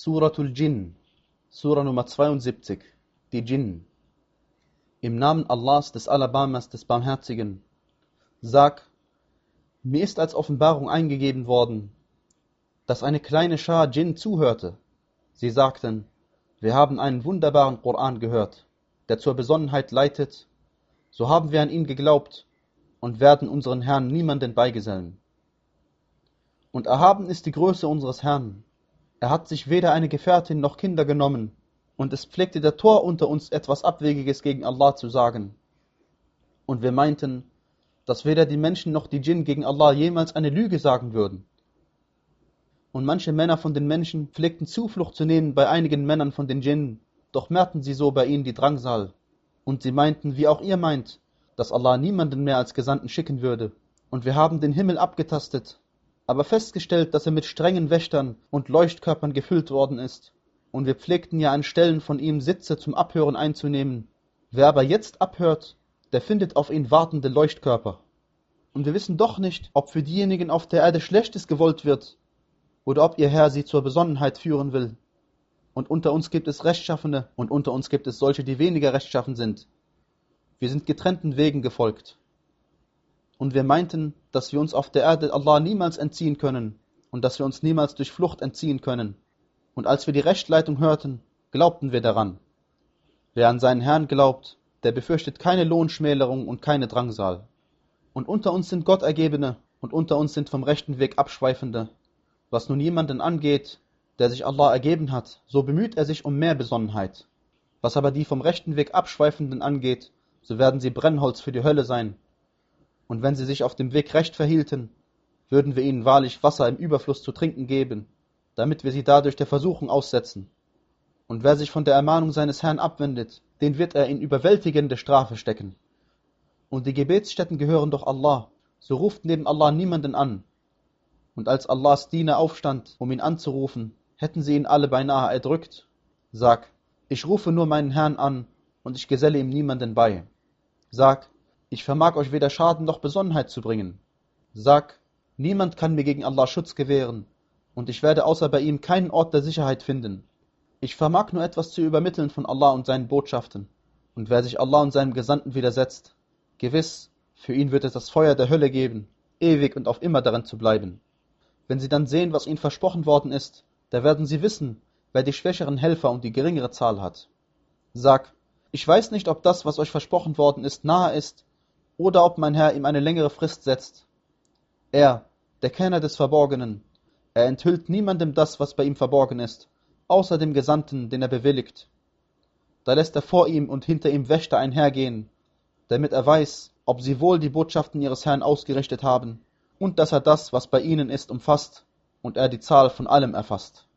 Suratul Jinn, Sura Nummer 72, die Djinn. Im Namen Allahs, des Alabamas, des Barmherzigen. Sag, mir ist als Offenbarung eingegeben worden, dass eine kleine Schar Djinn zuhörte. Sie sagten, wir haben einen wunderbaren Koran gehört, der zur Besonnenheit leitet, so haben wir an ihn geglaubt und werden unseren Herrn niemanden beigesellen. Und erhaben ist die Größe unseres Herrn. Er hat sich weder eine Gefährtin noch Kinder genommen, und es pflegte der Tor unter uns etwas Abwegiges gegen Allah zu sagen. Und wir meinten, dass weder die Menschen noch die Djinn gegen Allah jemals eine Lüge sagen würden. Und manche Männer von den Menschen pflegten Zuflucht zu nehmen bei einigen Männern von den Djinn, doch merkten sie so bei ihnen die Drangsal. Und sie meinten, wie auch ihr meint, dass Allah niemanden mehr als Gesandten schicken würde. Und wir haben den Himmel abgetastet, aber festgestellt, dass er mit strengen Wächtern und Leuchtkörpern gefüllt worden ist. Und wir pflegten ja an Stellen von ihm Sitze zum Abhören einzunehmen. Wer aber jetzt abhört, der findet auf ihn wartende Leuchtkörper. Und wir wissen doch nicht, ob für diejenigen auf der Erde Schlechtes gewollt wird, oder ob ihr Herr sie zur Besonnenheit führen will. Und unter uns gibt es Rechtschaffene, und unter uns gibt es solche, die weniger rechtschaffen sind. Wir sind getrennten Wegen gefolgt. Und wir meinten, dass wir uns auf der Erde Allah niemals entziehen können und dass wir uns niemals durch Flucht entziehen können. Und als wir die Rechtleitung hörten, glaubten wir daran. Wer an seinen Herrn glaubt, der befürchtet keine Lohnschmälerung und keine Drangsal. Und unter uns sind Gottergebene und unter uns sind vom rechten Weg Abschweifende. Was nun jemanden angeht, der sich Allah ergeben hat, so bemüht er sich um mehr Besonnenheit. Was aber die vom rechten Weg Abschweifenden angeht, so werden sie Brennholz für die Hölle sein und wenn sie sich auf dem Weg recht verhielten, würden wir ihnen wahrlich Wasser im Überfluss zu trinken geben, damit wir sie dadurch der Versuchung aussetzen. Und wer sich von der Ermahnung seines Herrn abwendet, den wird er in überwältigende Strafe stecken. Und die Gebetsstätten gehören doch Allah, so ruft neben Allah niemanden an. Und als Allahs Diener aufstand, um ihn anzurufen, hätten sie ihn alle beinahe erdrückt. Sag, ich rufe nur meinen Herrn an, und ich geselle ihm niemanden bei. Sag, ich vermag euch weder Schaden noch Besonnenheit zu bringen. Sag, niemand kann mir gegen Allah Schutz gewähren, und ich werde außer bei ihm keinen Ort der Sicherheit finden. Ich vermag nur etwas zu übermitteln von Allah und seinen Botschaften, und wer sich Allah und seinem Gesandten widersetzt, gewiss, für ihn wird es das Feuer der Hölle geben, ewig und auf immer darin zu bleiben. Wenn sie dann sehen, was ihnen versprochen worden ist, da werden sie wissen, wer die schwächeren Helfer und die geringere Zahl hat. Sag, ich weiß nicht, ob das, was euch versprochen worden ist, nahe ist, oder ob mein Herr ihm eine längere Frist setzt. Er, der Kenner des Verborgenen, er enthüllt niemandem das, was bei ihm verborgen ist, außer dem Gesandten, den er bewilligt. Da lässt er vor ihm und hinter ihm Wächter einhergehen, damit er weiß, ob sie wohl die Botschaften ihres Herrn ausgerichtet haben, und dass er das, was bei ihnen ist, umfasst, und er die Zahl von allem erfasst.